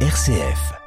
RCF.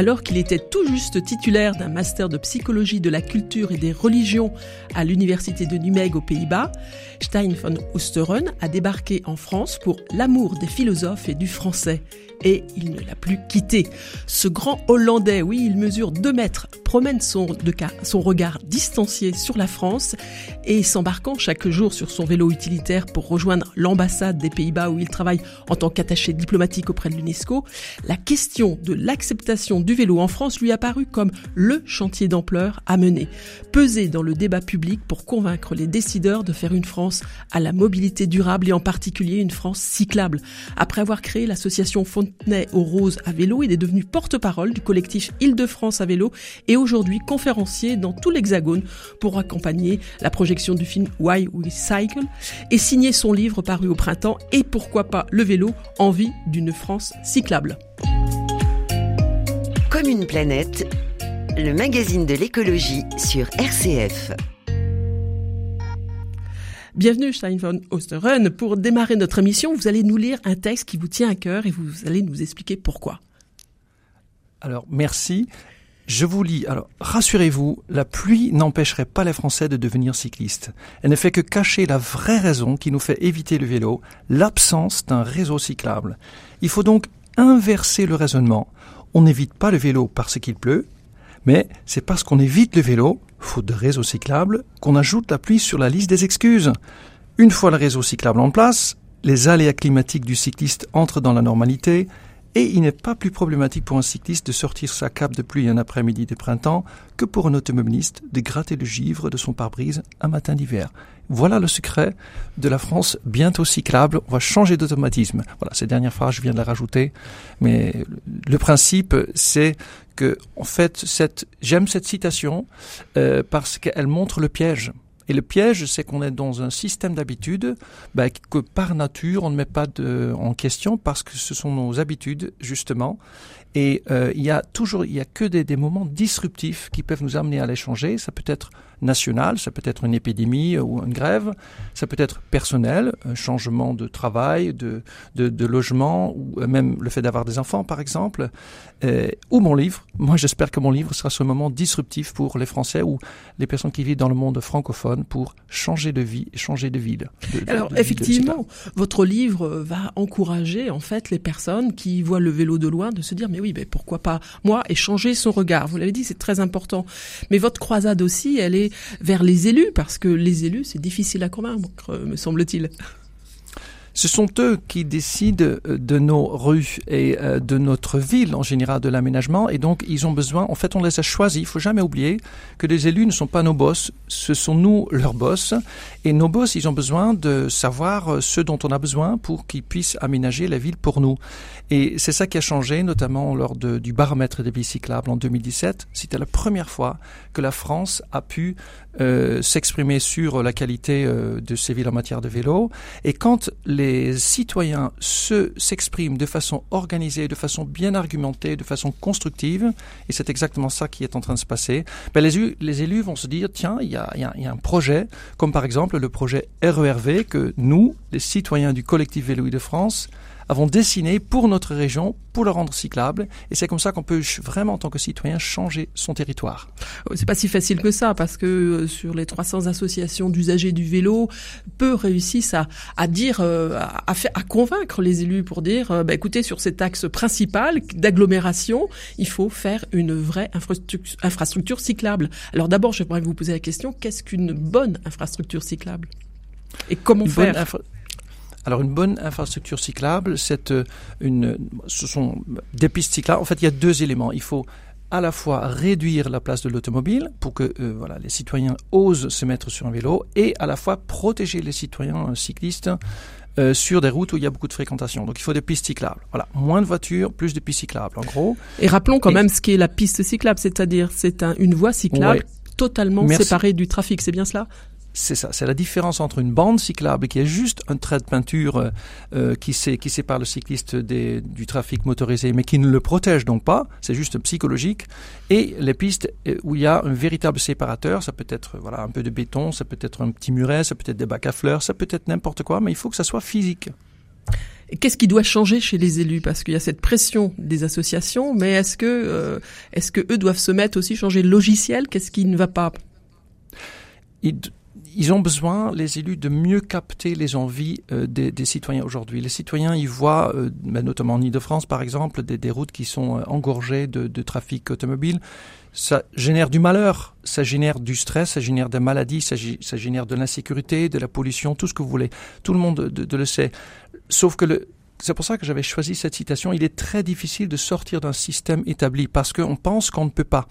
Alors qu'il était tout juste titulaire d'un master de psychologie de la culture et des religions à l'université de Nijmegen aux Pays-Bas, Stein von Oosteren a débarqué en France pour l'amour des philosophes et du français et il ne l'a plus quitté. Ce grand Hollandais, oui, il mesure 2 mètres, promène son regard distancié sur la France et s'embarquant chaque jour sur son vélo utilitaire pour rejoindre l'ambassade des Pays-Bas où il travaille en tant qu'attaché diplomatique auprès de l'UNESCO, la question de l'acceptation du vélo en France lui a paru comme le chantier d'ampleur à mener, peser dans le débat public pour convaincre les décideurs de faire une France à la mobilité durable et en particulier une France cyclable. Après avoir créé l'association Fontenay aux Roses à vélo, il est devenu porte-parole du collectif Île-de-France à vélo et aujourd'hui conférencier dans tout l'Hexagone pour accompagner la projection du film Why We Cycle et signer son livre paru au printemps et pourquoi pas le vélo, envie d'une France cyclable. Comme une planète, le magazine de l'écologie sur RCF. Bienvenue Stein von Osteren. Pour démarrer notre émission, vous allez nous lire un texte qui vous tient à cœur et vous allez nous expliquer pourquoi. Alors, merci. Je vous lis. Alors, rassurez-vous, la pluie n'empêcherait pas les Français de devenir cyclistes. Elle ne fait que cacher la vraie raison qui nous fait éviter le vélo, l'absence d'un réseau cyclable. Il faut donc inverser le raisonnement. On n'évite pas le vélo parce qu'il pleut, mais c'est parce qu'on évite le vélo, faute de réseau cyclable, qu'on ajoute la pluie sur la liste des excuses. Une fois le réseau cyclable en place, les aléas climatiques du cycliste entrent dans la normalité, et il n'est pas plus problématique pour un cycliste de sortir sa cape de pluie un après-midi de printemps que pour un automobiliste de gratter le givre de son pare-brise un matin d'hiver. Voilà le secret de la France bientôt cyclable. On va changer d'automatisme. Voilà, ces dernières phrases, je viens de la rajouter. Mais le principe, c'est que, en fait, j'aime cette citation euh, parce qu'elle montre le piège. Et le piège, c'est qu'on est dans un système d'habitude bah, que par nature, on ne met pas en question parce que ce sont nos habitudes, justement. Et euh, il y a toujours, il y a que des, des moments disruptifs qui peuvent nous amener à l'échanger. Ça peut être national, ça peut être une épidémie ou une grève, ça peut être personnel, un changement de travail, de, de, de logement, ou même le fait d'avoir des enfants, par exemple, euh, ou mon livre. Moi, j'espère que mon livre sera ce moment disruptif pour les Français ou les personnes qui vivent dans le monde francophone pour changer de vie, changer de ville. Alors, effectivement, votre livre va encourager, en fait, les personnes qui voient le vélo de loin de se dire, mais oui, mais pourquoi pas moi, et changer son regard. Vous l'avez dit, c'est très important. Mais votre croisade aussi, elle est vers les élus, parce que les élus, c'est difficile à convaincre, me semble-t-il. Ce sont eux qui décident euh, de nos rues et euh, de notre ville en général, de l'aménagement. Et donc, ils ont besoin, en fait, on les a choisis. Il faut jamais oublier que les élus ne sont pas nos boss, ce sont nous leurs boss. Et nos boss, ils ont besoin de savoir euh, ce dont on a besoin pour qu'ils puissent aménager la ville pour nous. Et c'est ça qui a changé, notamment lors du baromètre des villes cyclables en 2017. C'était la première fois que la France a pu s'exprimer sur la qualité de ces villes en matière de vélo. Et quand les citoyens se s'expriment de façon organisée, de façon bien argumentée, de façon constructive, et c'est exactement ça qui est en train de se passer, ben les, les élus vont se dire tiens, il y a, un projet, comme par exemple le projet RERV que nous, les citoyens du collectif Vélo de France, avons dessiné pour notre région, pour le rendre cyclable. Et c'est comme ça qu'on peut vraiment, en tant que citoyen, changer son territoire. C'est pas si facile que ça, parce que euh, sur les 300 associations d'usagers du vélo, peu réussissent à, à dire, euh, à, faire, à convaincre les élus pour dire, euh, bah, écoutez, sur cet axe principal d'agglomération, il faut faire une vraie infrastructure, infrastructure cyclable. Alors d'abord, je voudrais vous poser la question, qu'est-ce qu'une bonne infrastructure cyclable? Et comment une faire? Alors une bonne infrastructure cyclable, c'est euh, une, ce sont des pistes cyclables. En fait, il y a deux éléments. Il faut à la fois réduire la place de l'automobile pour que euh, voilà, les citoyens osent se mettre sur un vélo et à la fois protéger les citoyens euh, cyclistes euh, sur des routes où il y a beaucoup de fréquentation. Donc il faut des pistes cyclables. Voilà, moins de voitures, plus de pistes cyclables en gros. Et rappelons quand et... même ce qu'est la piste cyclable, c'est-à-dire c'est un, une voie cyclable ouais. totalement Merci. séparée du trafic, c'est bien cela? C'est ça, c'est la différence entre une bande cyclable qui est juste un trait de peinture euh, euh qui, qui sépare le cycliste des, du trafic motorisé, mais qui ne le protège donc pas, c'est juste psychologique, et les pistes euh, où il y a un véritable séparateur, ça peut être voilà un peu de béton, ça peut être un petit muret, ça peut être des bacs à fleurs, ça peut être n'importe quoi, mais il faut que ça soit physique. Qu'est-ce qui doit changer chez les élus? Parce qu'il y a cette pression des associations, mais est-ce que, euh, est-ce que eux doivent se mettre aussi changer le logiciel? Qu'est-ce qui ne va pas? Ils ont besoin, les élus, de mieux capter les envies euh, des, citoyens aujourd'hui. Les citoyens, ils voient, euh, ben, notamment en Ile-de-France par exemple, des, routes qui sont euh, engorgées de, trafic automobile. Ça génère du malheur, ça génère du stress, ça génère des maladies, ça, génère de l'insécurité, de la pollution, tout ce que vous voulez. Tout le monde de, de le sait. Sauf que c'est pour ça que j'avais choisi cette citation. Il est très difficile de sortir d'un système établi parce qu'on pense qu'on ne peut pas.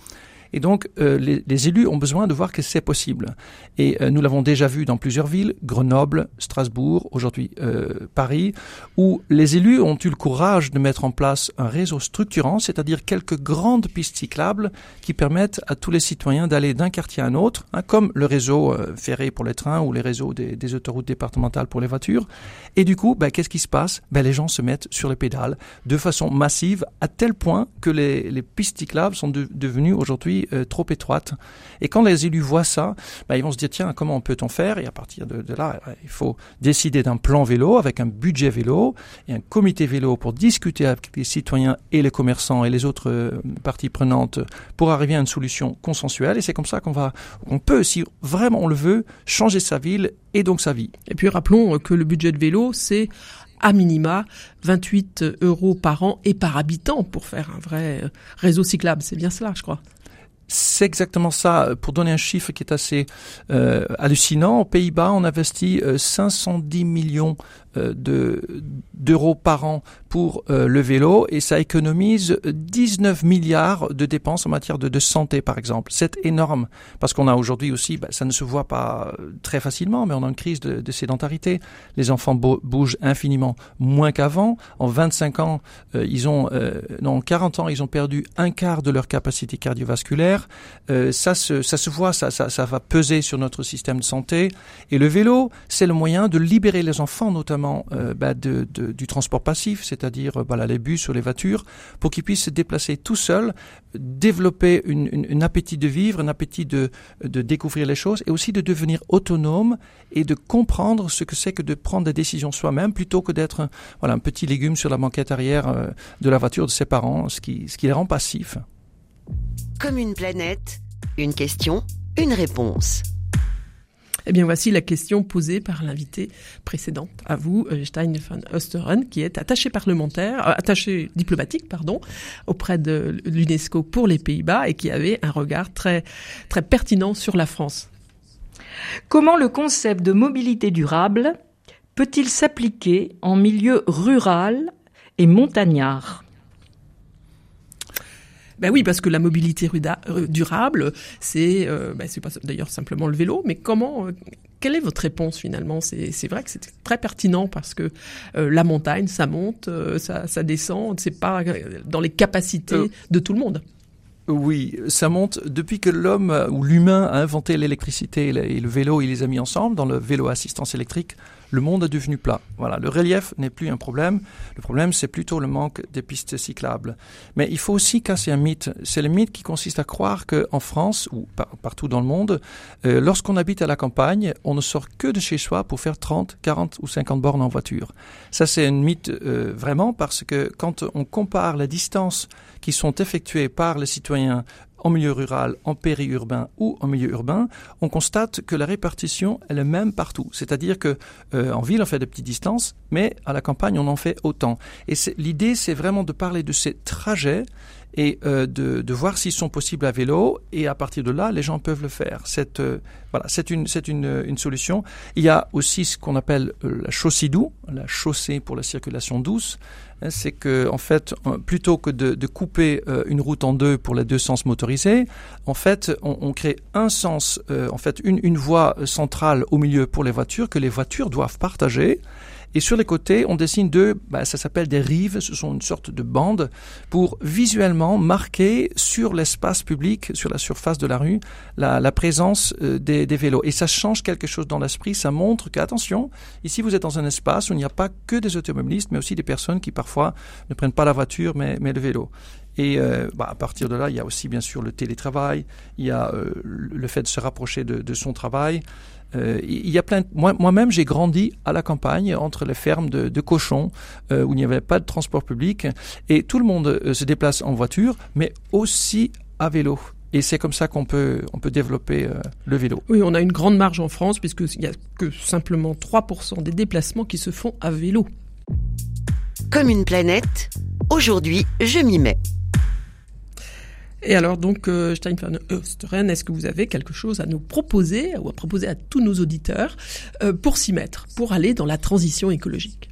Et donc, euh, les, les, élus ont besoin de voir que c'est possible. Et euh, nous l'avons déjà vu dans plusieurs villes, Grenoble, Strasbourg, aujourd'hui euh, Paris, où les élus ont eu le courage de mettre en place un réseau structurant, c'est-à-dire quelques grandes pistes cyclables qui permettent à tous les citoyens d'aller d'un quartier à un autre, hein, comme le réseau ferré pour les trains ou les réseaux des, des, autoroutes départementales pour les voitures. Et du coup, ben, qu'est-ce qui se passe? Ben, Les gens se mettent sur les pédales de façon massive, à tel point que les, les pistes cyclables sont de, devenues aujourd'hui euh, trop étroite. Et quand les élus voient ça, bah, ils vont se dire tiens comment peut-on faire? Et à partir de, là, il faut décider d'un plan vélo avec un budget vélo et un comité vélo pour discuter avec les citoyens et les commerçants et les autres euh, parties prenantes pour arriver à une solution consensuelle. Et c'est comme ça qu'on va, peut, si vraiment on le veut, changer sa ville et donc sa vie. Et puis rappelons que le budget de vélo, c'est à minima 28 euros par an et par habitant pour faire un vrai réseau cyclable. C'est bien cela, je crois. C'est exactement ça. Pour donner un chiffre qui est assez euh, hallucinant, aux Pays-Bas, on investit euh, 510 millions euh, de d'euros par an pour euh, le vélo et ça économise 19 milliards de dépenses en matière de, santé par exemple. C'est énorme parce qu'on a aujourd'hui aussi, bah, ça ne se voit pas très facilement, mais on a une crise de, de sédentarité. Les enfants bougent infiniment moins qu'avant. En 25 ans, ils ont, non, en 40 ans, ils ont perdu un quart de leur capacité cardiovasculaire. Ça se, ça se voit, ça, va peser sur notre système de santé. Et le vélo, c'est le moyen de libérer les enfants, notamment euh, bah, du transport passif, c'est-à-dire euh, les bus ou les voitures, pour qu'ils puissent se déplacer tout seuls, développer une, une, un appétit de vivre, un appétit de, découvrir les choses, et aussi de devenir autonome et de comprendre ce que c'est que de prendre des décisions soi-même, plutôt que d'être voilà, un petit légume sur la banquette arrière euh, de la voiture de ses parents, ce qui les rend passifs. Comme une planète, une question, une réponse. Eh bien, voici la question posée par l'invité précédente à vous, euh, Stein van Osteren, qui est attaché parlementaire, euh, attaché diplomatique, pardon, auprès de l'UNESCO pour les Pays-Bas et qui avait un regard très, très pertinent sur la France. Comment le concept de mobilité durable peut-il s'appliquer en milieu rural et montagnard? Ben oui, parce que la mobilité euh, durable, c'est euh, ben c'est pas d'ailleurs simplement le vélo, mais comment euh, quelle est votre réponse finalement? C'est vrai que c'est très pertinent parce que euh, la montagne, ça monte, ça, ça descend, c'est pas dans les capacités de tout le monde. Oui, ça monte depuis que l'homme ou l'humain a inventé l'électricité et le vélo, il les a mis ensemble dans le vélo assistance électrique le monde est devenu plat. Voilà, le relief n'est plus un problème. Le problème, c'est plutôt le manque des pistes cyclables. Mais il faut aussi casser un mythe. C'est le mythe qui consiste à croire qu'en France ou par, partout dans le monde, euh, lorsqu'on habite à la campagne, on ne sort que de chez soi pour faire 30, 40 ou 50 bornes en voiture. Ça, c'est un mythe euh, vraiment parce que quand on compare la distance qui sont effectuées par les citoyens en milieu rural, en périurbain ou en milieu urbain, on constate que la répartition est la même partout. C'est-à-dire que euh, en ville on fait des petites distances, mais à la campagne on en fait autant. Et l'idée c'est vraiment de parler de ces trajets et euh, de, voir s'ils sont possibles à vélo et à partir de là les gens peuvent le faire. C'est euh, voilà, c'est une c'est une, une solution. Il y a aussi ce qu'on appelle euh, la chaussée douce, la chaussée pour la circulation douce. Hein, c'est que en fait, plutôt que de, couper une route en deux pour les deux sens motorisés, en fait, on, on crée un sens, en fait, une, une voie centrale au milieu pour les voitures que les voitures doivent partager Et sur les côtés, on dessine deux, bah, ça s'appelle des rives, ce sont une sorte de bandes pour visuellement marquer sur l'espace public, sur la surface de la rue, la, présence euh, des, des, vélos. Et ça change quelque chose dans l'esprit, ça montre qu'attention, ici vous êtes dans un espace où il n'y a pas que des automobilistes, mais aussi des personnes qui parfois ne prennent pas la voiture, mais, mais le vélo. Et euh, bah, à partir de là, il y a aussi bien sûr le télétravail, il y a euh, le fait de se rapprocher de, de son travail. Euh, il y a plein. Moi, moi-même, j'ai grandi à la campagne entre les fermes de, de cochons euh, où il n'y avait pas de transport public et tout le monde euh, se déplace en voiture, mais aussi à vélo. Et c'est comme ça qu'on peut, on peut développer euh, le vélo. Oui, on a une grande marge en France puisqu'il n'y a que simplement 3% des déplacements qui se font à vélo. Comme une planète, aujourd'hui, je m'y mets. Et alors donc, euh, Stein van Oosteren, est-ce que vous avez quelque chose à nous proposer ou à proposer à tous nos auditeurs euh, pour s'y mettre, pour aller dans la transition écologique?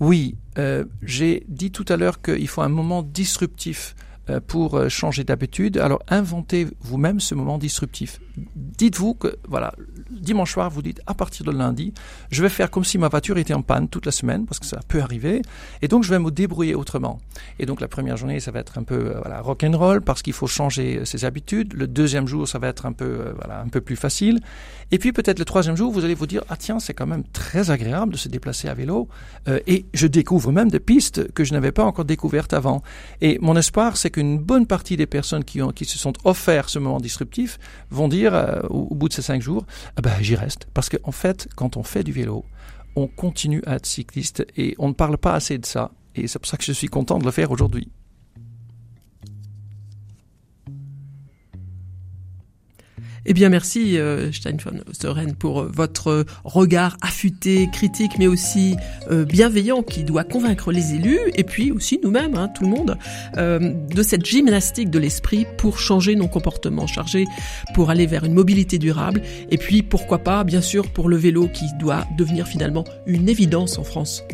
Oui, euh, j'ai dit tout à l'heure qu'il faut un moment disruptif euh, pour changer d'habitude. Alors inventez vous-même ce moment disruptif. Dites-vous que, voilà, dimanche soir, vous dites à partir de lundi, je vais faire comme si ma voiture était en panne toute la semaine, parce que ça peut arriver, et donc je vais me débrouiller autrement. Et donc la première journée, ça va être un peu euh, voilà, rock and roll, parce qu'il faut changer ses habitudes. Le deuxième jour, ça va être un peu, voilà, un peu plus facile. Et puis peut-être le troisième jour, vous allez vous dire, ah tiens, c'est quand même très agréable de se déplacer à vélo, euh, et je découvre même des pistes que je n'avais pas encore découvertes avant. Et mon espoir, c'est qu'une bonne partie des personnes qui, ont, qui se sont offerts ce moment disruptif vont dire euh, au, bout de ces cinq jours, ah ben j'y reste. Parce qu'en en fait, quand on fait du vélo, on continue à être cycliste et on ne parle pas assez de ça. Et c'est pour ça que je suis content de le faire aujourd'hui. Eh bien, merci euh, Stein von Oesteren pour euh, votre regard affûté, critique, mais aussi euh, bienveillant qui doit convaincre les élus et puis aussi nous-mêmes, hein, tout le monde, euh, de cette gymnastique de l'esprit pour changer nos comportements, charger pour aller vers une mobilité durable et puis pourquoi pas, bien sûr, pour le vélo qui doit devenir finalement une évidence en France.